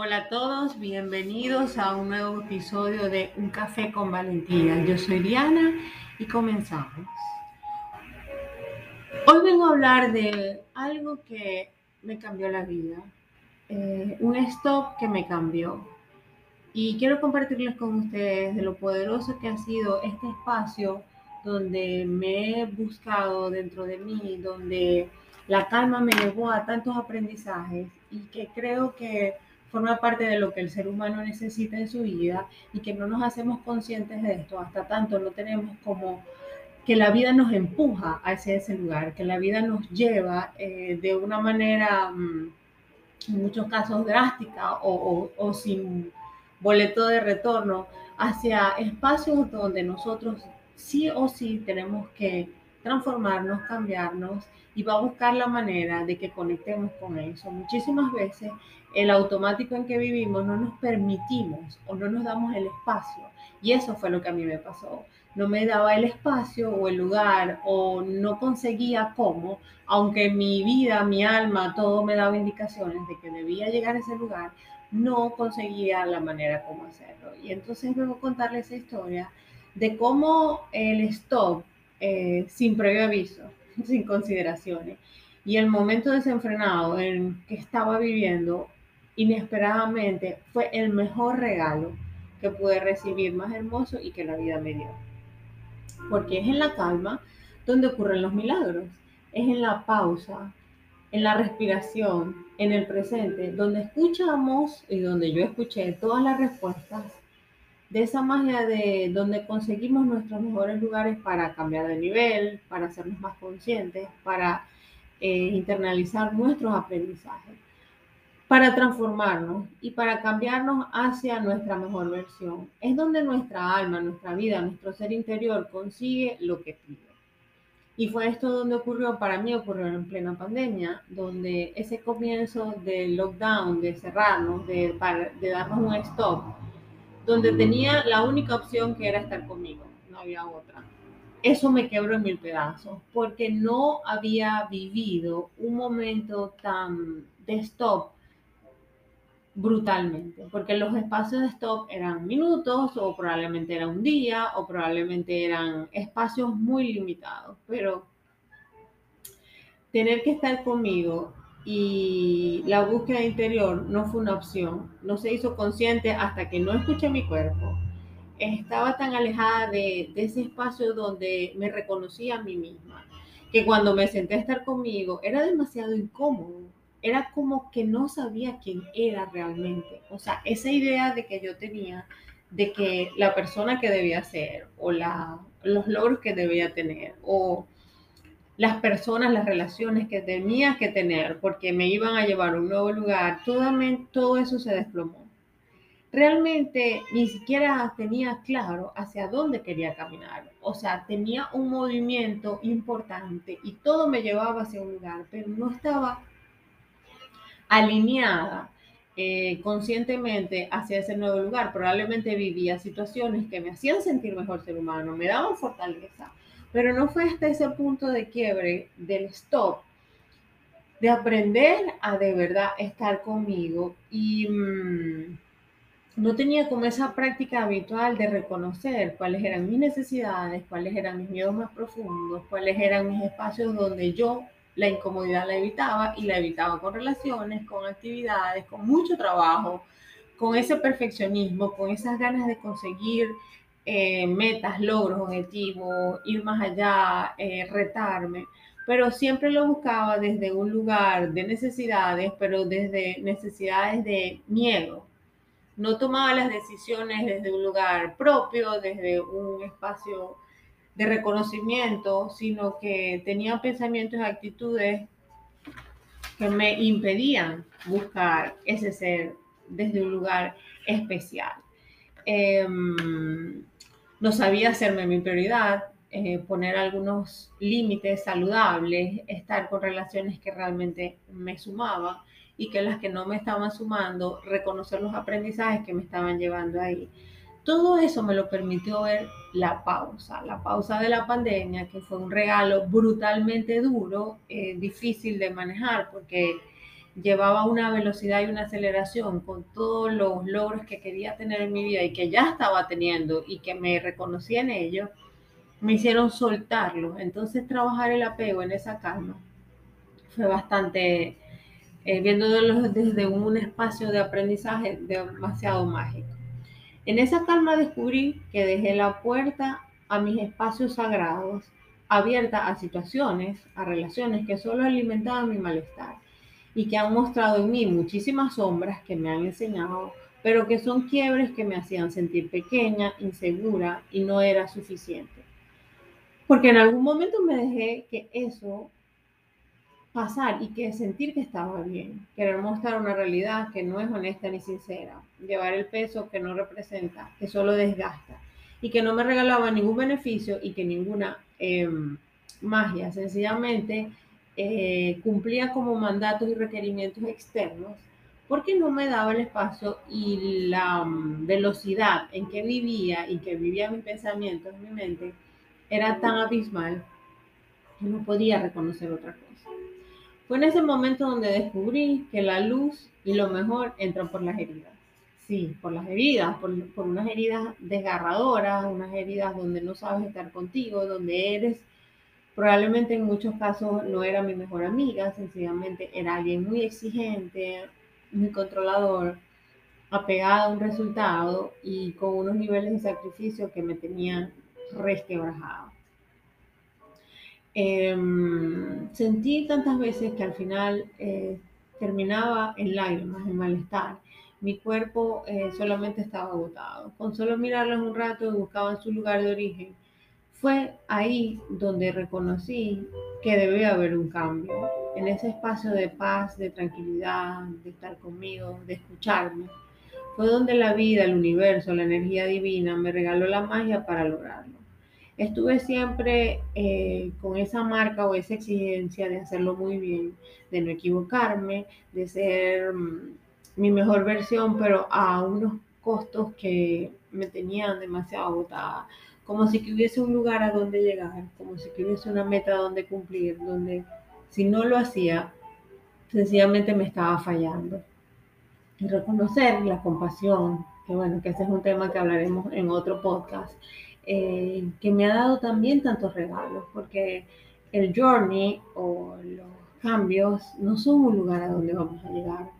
Hola a todos, bienvenidos a un nuevo episodio de Un Café con Valentina. Yo soy Diana y comenzamos. Hoy vengo a hablar de algo que me cambió la vida, eh, un stop que me cambió. Y quiero compartirles con ustedes de lo poderoso que ha sido este espacio donde me he buscado dentro de mí, donde la calma me llevó a tantos aprendizajes y que creo que forma parte de lo que el ser humano necesita en su vida y que no nos hacemos conscientes de esto, hasta tanto no tenemos como que la vida nos empuja hacia ese lugar, que la vida nos lleva eh, de una manera, mm, en muchos casos drástica o, o, o sin boleto de retorno, hacia espacios donde nosotros sí o sí tenemos que transformarnos, cambiarnos y va a buscar la manera de que conectemos con eso. Muchísimas veces el automático en que vivimos no nos permitimos o no nos damos el espacio. Y eso fue lo que a mí me pasó. No me daba el espacio o el lugar o no conseguía cómo, aunque mi vida, mi alma, todo me daba indicaciones de que debía llegar a ese lugar, no conseguía la manera como hacerlo. Y entonces luego contarles esa historia de cómo el stop eh, sin previo aviso, sin consideraciones. Y el momento desenfrenado en que estaba viviendo, inesperadamente, fue el mejor regalo que pude recibir, más hermoso y que la vida me dio. Porque es en la calma donde ocurren los milagros, es en la pausa, en la respiración, en el presente, donde escuchamos y donde yo escuché todas las respuestas de esa magia de donde conseguimos nuestros mejores lugares para cambiar de nivel, para hacernos más conscientes, para eh, internalizar nuestros aprendizajes, para transformarnos y para cambiarnos hacia nuestra mejor versión. Es donde nuestra alma, nuestra vida, nuestro ser interior consigue lo que pide. Y fue esto donde ocurrió, para mí ocurrió en plena pandemia, donde ese comienzo del lockdown, de cerrarnos, de, de darnos un stop, donde tenía la única opción que era estar conmigo, no había otra. Eso me quebró en mil pedazos, porque no había vivido un momento tan de stop brutalmente, porque los espacios de stop eran minutos o probablemente era un día o probablemente eran espacios muy limitados, pero tener que estar conmigo y la búsqueda interior no fue una opción, no se hizo consciente hasta que no escuché mi cuerpo. Estaba tan alejada de, ese espacio donde me reconocía a mí misma, que cuando me senté a estar conmigo era demasiado incómodo, era como que no sabía quién era realmente. O sea, esa idea de que yo tenía de que la persona que debía ser o la, los logros que debía tener o las personas, las relaciones que tenía que tener porque me iban a llevar a un nuevo lugar, todo, todo eso se desplomó. Realmente ni siquiera tenía claro hacia dónde quería caminar. O sea, tenía un movimiento importante y todo me llevaba hacia un lugar, pero no estaba alineada eh, conscientemente hacia ese nuevo lugar. Probablemente vivía situaciones que me hacían sentir mejor ser humano, me daban fortaleza, pero no fue hasta ese punto de quiebre del stop, de aprender a de verdad estar conmigo y mm, no tenía como esa práctica habitual de reconocer cuáles eran mis necesidades, cuáles eran mis miedos más profundos, cuáles eran mis espacios donde yo la incomodidad la evitaba y la evitaba con relaciones, con actividades, con mucho trabajo, con ese perfeccionismo, con esas ganas de conseguir eh, metas, logros, objetivos, ir más allá, eh, retarme, pero siempre lo buscaba desde un lugar de necesidades, pero desde necesidades de miedo. No tomaba las decisiones desde un lugar propio, desde un espacio de reconocimiento, sino que tenía pensamientos y actitudes que me impedían buscar ese ser desde un lugar especial. Em, no sabía hacerme mi prioridad, eh, poner algunos límites saludables, estar con relaciones que realmente me sumaban y que las que no me estaban sumando, reconocer los aprendizajes que me estaban llevando ahí. Todo eso me lo permitió ver la pausa, la pausa de la pandemia, que fue un regalo brutalmente duro, eh, difícil de manejar, porque llevaba una velocidad y una aceleración con todos los logros que quería tener en mi vida y que ya estaba teniendo y que me reconocía en ello, me hicieron soltarlo. Entonces trabajar el apego en esa calma fue bastante, eh, viéndolo desde un espacio de aprendizaje demasiado mágico. En esa calma descubrí que dejé la puerta a mis espacios sagrados abierta a situaciones, a relaciones que solo alimentaban mi malestar y que han mostrado en mí muchísimas sombras que me han enseñado, pero que son quiebres que me hacían sentir pequeña, insegura y no era suficiente. Porque en algún momento me dejé que eso pasar y que sentir que estaba bien, querer mostrar una realidad que no es honesta ni sincera, llevar el peso que no representa, que solo desgasta y que no me regalaba ningún beneficio y que ninguna em, magia, sencillamente eh, cumplía como mandatos y requerimientos externos porque no me daba el espacio y la mm, velocidad en que vivía y que vivía mis pensamientos, mi mente, era tan abismal que no podía reconocer otra cosa. Fue en ese momento donde descubrí que la luz y lo mejor entran por las heridas. Sí, por las heridas, por, unas heridas desgarradoras, unas heridas donde no sabes estar contigo, donde eres, probablemente en muchos casos no era mi mejor amiga, sencillamente era alguien muy exigente, muy controlador, apegada a un resultado y con unos niveles de sacrificio que me tenían resquebrajado. Em, sentí tantas veces que al final eh, terminaba en lágrimas, en malestar mi cuerpo eh, solamente estaba agotado. Con solo mirarlos un rato buscaban su lugar de origen. Fue ahí donde reconocí que debía haber un cambio. En ese espacio de paz, de tranquilidad, de estar conmigo, de escucharme. Fue donde la vida, el universo, la energía divina me regaló la magia para lograrlo. Estuve siempre eh, con esa marca o esa exigencia de hacerlo muy bien, de no equivocarme, de ser mm, mi mejor versión, pero a unos costos que me tenían demasiado agotada. Como si que hubiese un lugar a donde llegar, como si que hubiese una meta a donde cumplir, donde si no lo hacía, sencillamente me estaba fallando. Y reconocer la compasión, que bueno, que ese es un tema que hablaremos en otro podcast, eh, que me ha dado también tantos regalos, porque el journey o los cambios no son un lugar a donde vamos a llegar,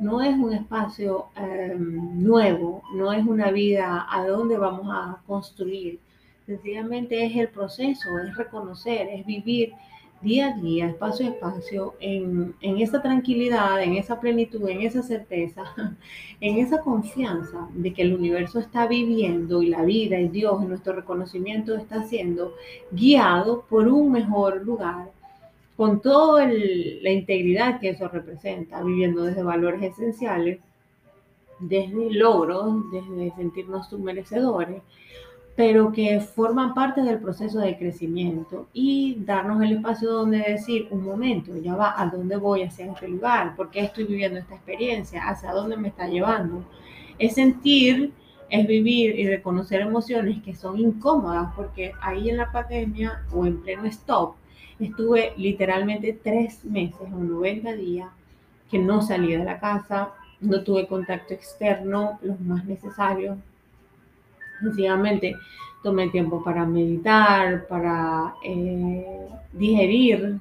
no es un espacio em, nuevo, no es una vida a donde vamos a construir. Sencillamente es el proceso, es reconocer, es vivir día a día, espacio a espacio, en, en esa tranquilidad, en esa plenitud, en esa certeza, en esa confianza de que el universo está viviendo y la vida y Dios, nuestro reconocimiento está siendo guiado por un mejor lugar con toda la integridad que eso representa, viviendo desde valores esenciales, desde logros, desde sentirnos merecedores, pero que forman parte del proceso de crecimiento y darnos el espacio donde decir, un momento, ya va, ¿a dónde voy hacia este lugar? ¿Por qué estoy viviendo esta experiencia? ¿Hacia dónde me está llevando? Es sentir, es vivir y reconocer emociones que son incómodas, porque ahí en la pandemia o en pleno stop, Estuve literalmente tres meses o 90 días que no salí de la casa, no tuve contacto externo, los más necesarios. Sencillamente tomé tiempo para meditar, para eh, digerir,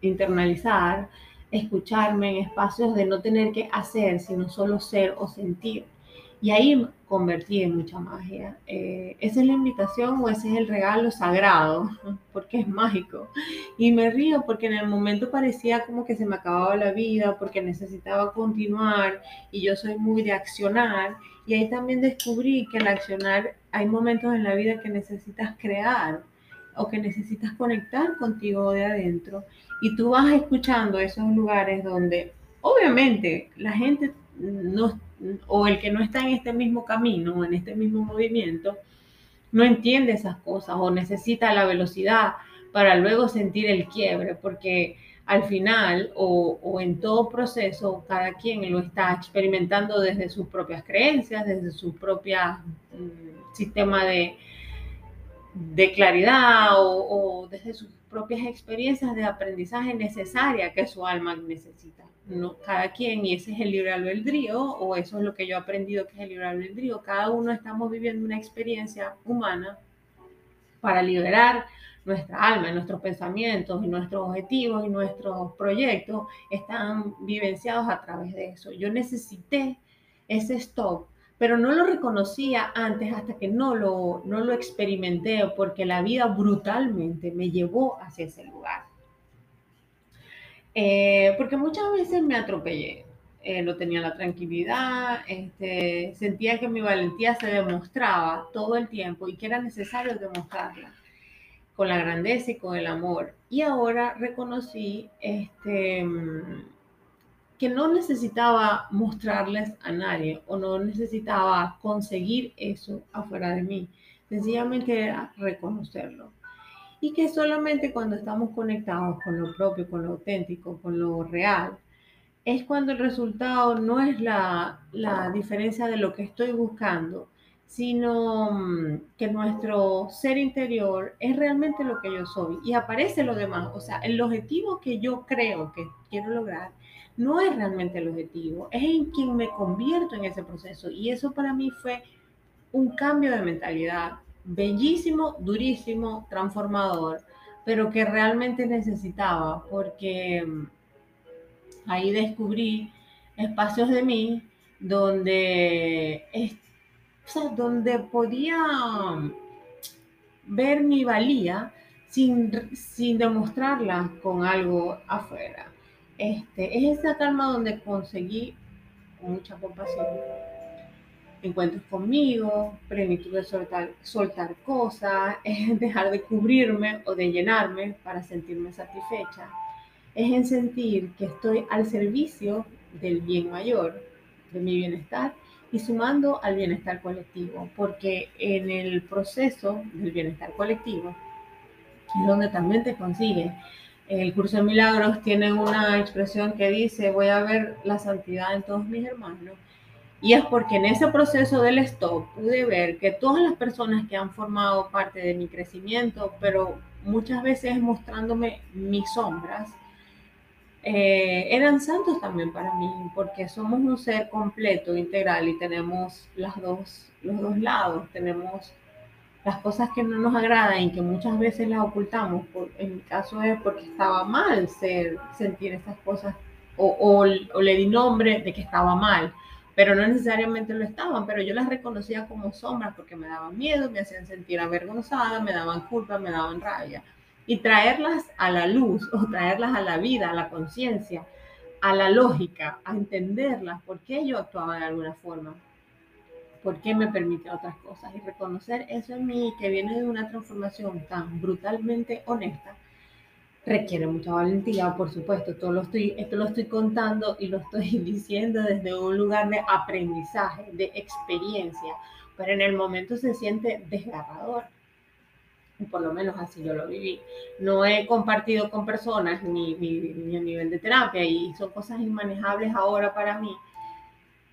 internalizar, escucharme en espacios de no tener que hacer, sino solo ser o sentir. Y ahí convertí en mucha magia. Eh, esa es la invitación o ese es el regalo sagrado, porque es mágico. Y me río porque en el momento parecía como que se me acababa la vida, porque necesitaba continuar y yo soy muy de accionar. Y ahí también descubrí que el accionar hay momentos en la vida que necesitas crear o que necesitas conectar contigo de adentro. Y tú vas escuchando esos lugares donde obviamente la gente no o el que no está en este mismo camino, en este mismo movimiento, no entiende esas cosas o necesita la velocidad para luego sentir el quiebre, porque al final o, en todo proceso cada quien lo está experimentando desde sus propias creencias, desde su propio mm, sistema de, de claridad o, desde sus propias experiencias de aprendizaje necesaria que su alma necesita. No, cada quien, y ese es el libre albedrío, o eso es lo que yo he aprendido que es el libre albedrío, cada uno estamos viviendo una experiencia humana para liberar nuestra alma, nuestros pensamientos y nuestros objetivos y nuestros proyectos están vivenciados a través de eso. Yo necesité ese stop, pero no lo reconocía antes hasta que no lo, no lo experimenté porque la vida brutalmente me llevó hacia ese lugar. Eh, porque muchas veces me atropellé. Eh, no tenía la tranquilidad, este, sentía que mi valentía se demostraba todo el tiempo y que era necesario demostrarla con la grandeza y con el amor. Y ahora reconocí este, que no necesitaba mostrarles a nadie o no necesitaba conseguir eso afuera de mí. Sencillamente era reconocerlo. Y que solamente cuando estamos conectados con lo propio, con lo auténtico, con lo real, es cuando el resultado no es la, la diferencia de lo que estoy buscando, sino mm, que nuestro ser interior es realmente lo que yo soy y aparece lo demás. O sea, el objetivo que yo creo que quiero lograr no es realmente el objetivo, es en quien me convierto en ese proceso. Y eso para mí fue un cambio de mentalidad bellísimo, durísimo, transformador, pero que realmente necesitaba porque mm, ahí descubrí espacios de mí donde donde podía ver mi valía sin, sin demostrarla con algo afuera. Este, es esa calma donde conseguí mucha compasión, encuentros conmigo, plenitud de soltar, soltar cosas, es dejar de cubrirme o de llenarme para sentirme satisfecha, es en sentir que estoy al servicio del bien mayor, de mi bienestar y sumando al bienestar colectivo, porque en el proceso del bienestar colectivo es donde también te consigue. El curso de milagros tiene una expresión que dice, voy a ver la santidad en todos mis hermanos. Y es porque en ese proceso del stop pude ver que todas las personas que han formado parte de mi crecimiento, pero muchas veces mostrándome mis sombras, eh, eran santos también para mí, porque somos un ser completo, integral y tenemos las dos, los dos lados, tenemos las cosas que no nos agradan y que muchas veces las ocultamos, por, en mi caso es porque estaba mal ser, sentir esas cosas o, o, o le di nombre de que estaba mal, pero no necesariamente lo estaban, pero yo las reconocía como sombras porque me daban miedo, me hacían sentir avergonzada, me daban culpa, me daban rabia. Y traerlas a la luz o traerlas a la vida, a la conciencia, a la lógica, a entenderlas, por qué yo actuaba de alguna forma, por qué me permitía otras cosas. Y reconocer eso en mí que viene de una transformación tan brutalmente honesta requiere mucha valentía, por supuesto, todo lo estoy, esto lo estoy contando y lo estoy diciendo desde un lugar de aprendizaje, de experiencia, pero en el momento se siente desgarrador. Por lo menos así yo lo viví. No he compartido con personas ni, ni, a nivel de terapia y son cosas inmanejables ahora para mí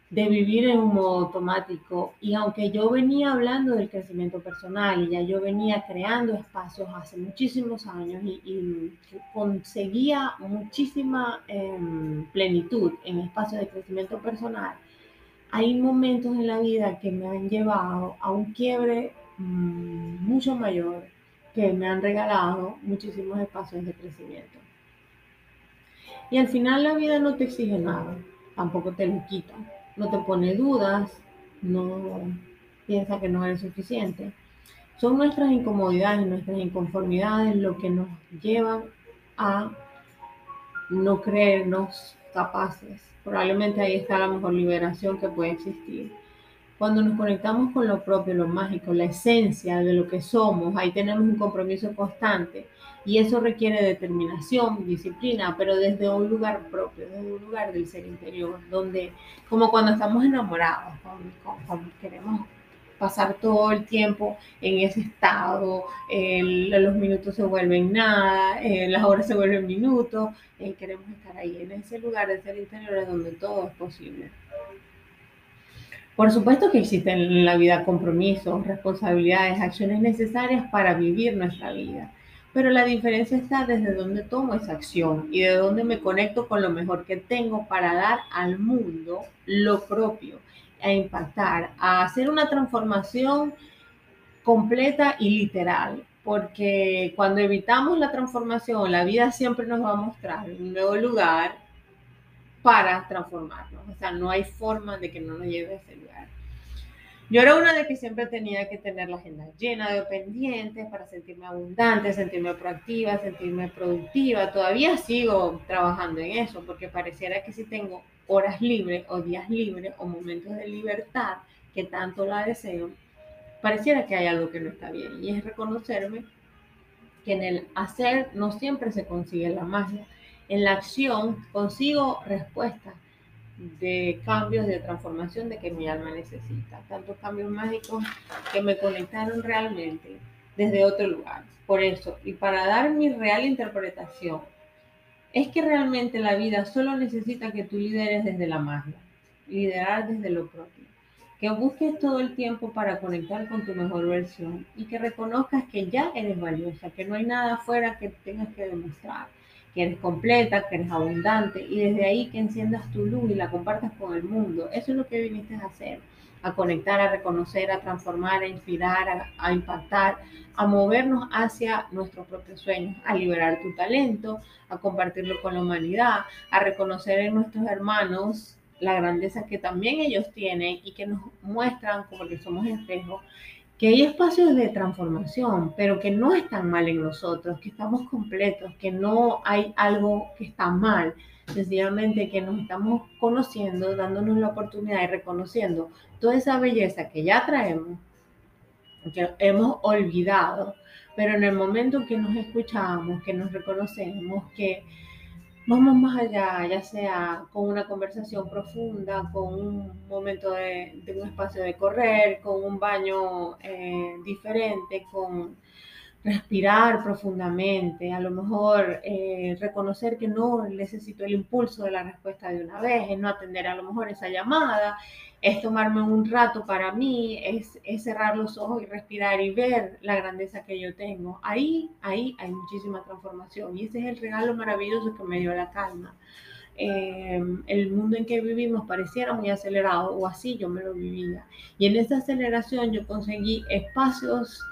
de vivir en un modo automático. Y aunque yo venía hablando del crecimiento personal y ya yo venía creando espacios hace muchísimos años y, conseguía muchísima em, plenitud en espacios de crecimiento personal, hay momentos en la vida que me han llevado a un quiebre mm, mucho mayor que me han regalado muchísimos espacios de crecimiento. Y al final la vida no te exige nada, tampoco te lo quita, no te pone dudas, no piensa que no eres suficiente. Son nuestras incomodidades, nuestras inconformidades lo que nos llevan a no creernos capaces. Probablemente ahí está la mejor liberación que puede existir. Cuando nos conectamos con lo propio, lo mágico, la esencia de lo que somos, ahí tenemos un compromiso constante y eso requiere determinación, disciplina, pero desde un lugar propio, desde un lugar del ser interior, donde como cuando estamos enamorados, cuando, queremos pasar todo el tiempo en ese estado, los minutos se vuelven nada, las horas se vuelven minutos, eh, queremos estar ahí, en ese lugar del ser interior donde todo es posible. Por supuesto que existen en la vida compromisos, responsabilidades, acciones necesarias para vivir nuestra vida, pero la diferencia está desde dónde tomo esa acción y de dónde me conecto con lo mejor que tengo para dar al mundo lo propio, a impactar, a hacer una transformación completa y literal, porque cuando evitamos la transformación, la vida siempre nos va a mostrar un nuevo lugar para transformarnos. O sea, no hay forma de que no nos lleve a ese lugar. Yo era una de que siempre tenía que tener la agenda llena de pendientes para sentirme abundante, sentirme proactiva, sentirme productiva. Todavía sigo trabajando en eso porque pareciera que si tengo horas libres o días libres o momentos de libertad que tanto la deseo, pareciera que hay algo que no está bien. Y es reconocerme que en el hacer no siempre se consigue la magia. En la acción consigo respuestas de cambios, de transformación de que mi alma necesita. Tantos cambios mágicos que me conectaron realmente desde otro lugar. Por eso, y para dar mi real interpretación, es que realmente la vida solo necesita que tú lideres desde la magia, liderar desde lo propio, que busques todo el tiempo para conectar con tu mejor versión y que reconozcas que ya eres valiosa, que no hay nada afuera que tengas que demostrar que eres completa, que eres abundante y desde ahí que enciendas tu luz y la compartas con el mundo. Eso es lo que viniste a hacer, a conectar, a reconocer, a transformar, a inspirar, a, impactar, a movernos hacia nuestros propios sueños, a liberar tu talento, a compartirlo con la humanidad, a reconocer en nuestros hermanos la grandeza que también ellos tienen y que nos muestran como que somos espejos que hay espacios de transformación, pero que no están mal en nosotros, que estamos completos, que no hay algo que está mal, sencillamente que nos estamos conociendo, dándonos la oportunidad y reconociendo toda esa belleza que ya traemos, que hemos olvidado, pero en el momento que nos escuchamos, que nos reconocemos, que vamos más allá, ya sea con una conversación profunda, con un momento de, un espacio de correr, con un baño eh, diferente, con respirar profundamente, a lo mejor eh, reconocer que no necesito el impulso de la respuesta de una vez, no atender a lo mejor esa llamada, es tomarme un rato para mí, es, cerrar los ojos y respirar y ver la grandeza que yo tengo. Ahí, ahí hay muchísima transformación y ese es el regalo maravilloso que me dio la calma. Eh, el mundo en que vivimos pareciera muy acelerado o así yo me lo vivía. Y en esa aceleración yo conseguí espacios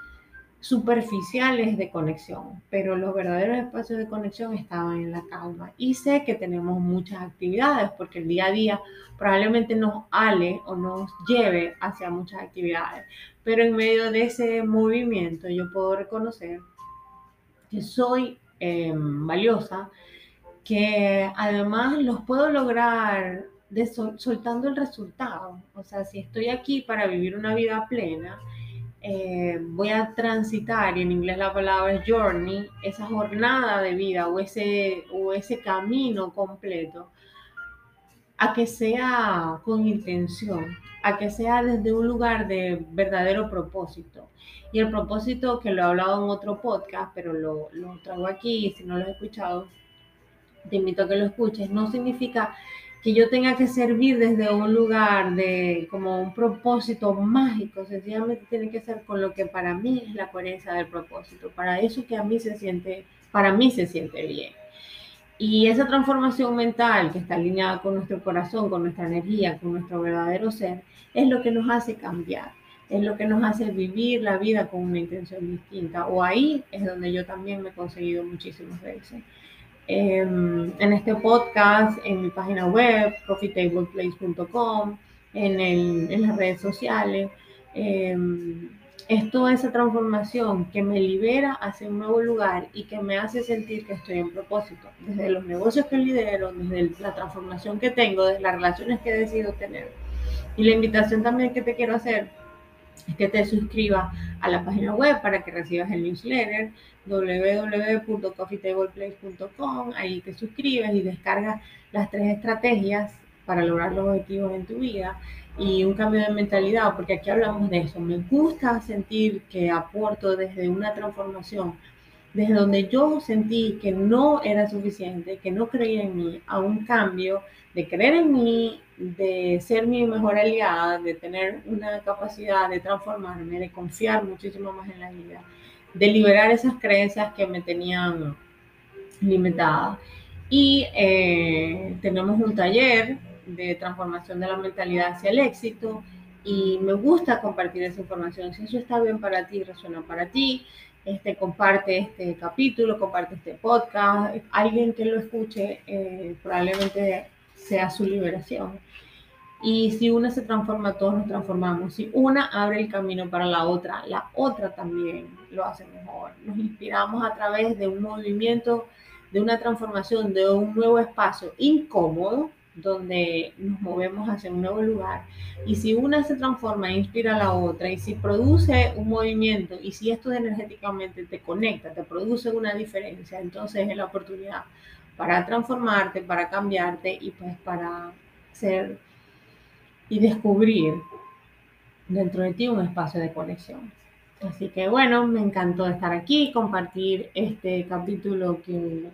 superficiales de conexión, pero los verdaderos espacios de conexión estaban en la calma. Y sé que tenemos muchas actividades porque el día a día probablemente nos ale o nos lleve hacia muchas actividades, pero en medio de ese movimiento yo puedo reconocer que soy em, valiosa, que además los puedo lograr soltando el resultado. O sea, si estoy aquí para vivir una vida plena, eh, voy a transitar, y en inglés la palabra es journey, esa jornada de vida o ese, o ese camino completo, a que sea con intención, a que sea desde un lugar de verdadero propósito. Y el propósito que lo he hablado en otro podcast, pero lo, lo traigo aquí, si no lo has escuchado, te invito a que lo escuches, no significa que yo tenga que servir desde un lugar de como un propósito mágico, sencillamente tiene que ser con lo que para mí es la coherencia del propósito, para eso que a mí se siente, para mí se siente bien. Y esa transformación mental que está alineada con nuestro corazón, con nuestra energía, con nuestro verdadero ser, es lo que nos hace cambiar, es lo que nos hace vivir la vida con una intención distinta. O ahí es donde yo también me he conseguido muchísimas veces. Em, en este podcast, en mi página web, profitableplace.com, en, en las redes sociales. Em, es toda esa transformación que me libera hacia un nuevo lugar y que me hace sentir que estoy en propósito, desde los negocios que lidero, desde la transformación que tengo, desde las relaciones que he decidido tener. Y la invitación también que te quiero hacer es que te suscribas a la página web para que recibas el newsletter www.coffeetableplace.com. Ahí te suscribes y descargas las tres estrategias para lograr los objetivos en tu vida y un cambio de mentalidad, porque aquí hablamos de eso. Me gusta sentir que aporto desde una transformación, desde donde yo sentí que no era suficiente, que no creía en mí, a un cambio de creer en mí, de ser mi mejor aliada, de tener una capacidad de transformarme, de confiar muchísimo más en la vida de liberar esas creencias que me tenían limitada. Y eh, tenemos un taller de transformación de la mentalidad hacia el éxito y me gusta compartir esa información. Si eso está bien para ti, resuena para ti, este, comparte este capítulo, comparte este podcast. Alguien que lo escuche eh, probablemente sea su liberación. Y si una se transforma, todos nos transformamos. Si una abre el camino para la otra, la otra también lo hace mejor. Nos inspiramos a través de un movimiento, de una transformación, de un nuevo espacio incómodo, donde nos movemos hacia un nuevo lugar. Y si una se transforma e inspira a la otra, y si produce un movimiento, y si esto energéticamente te conecta, te produce una diferencia, entonces es la oportunidad para transformarte, para cambiarte y pues para ser y descubrir dentro de ti un espacio de conexión. Así que bueno, me encantó estar aquí, compartir este capítulo que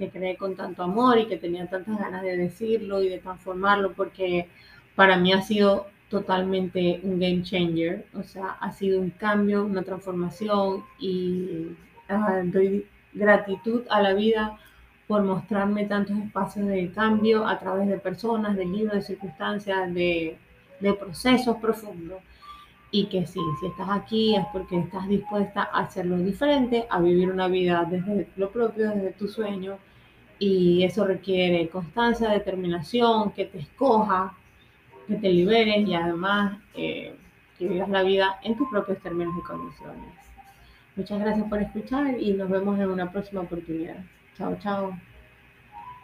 que creé con tanto amor y que tenía tantas ganas de decirlo y de transformarlo porque para mí ha sido totalmente un game changer, o sea, ha sido un cambio, una transformación y ah, doy gratitud a la vida por mostrarme tantos espacios de cambio a través de personas, de libros, de circunstancias, de, de procesos profundos. Y que sí, si estás aquí es porque estás dispuesta a hacerlo diferente, a vivir una vida desde lo propio, desde tu sueño, y eso requiere constancia, determinación, que te escoja, que te liberes y además eh, que vivas la vida en tus propios términos y condiciones. Muchas gracias por escuchar y nos vemos en una próxima oportunidad. Chao, chao.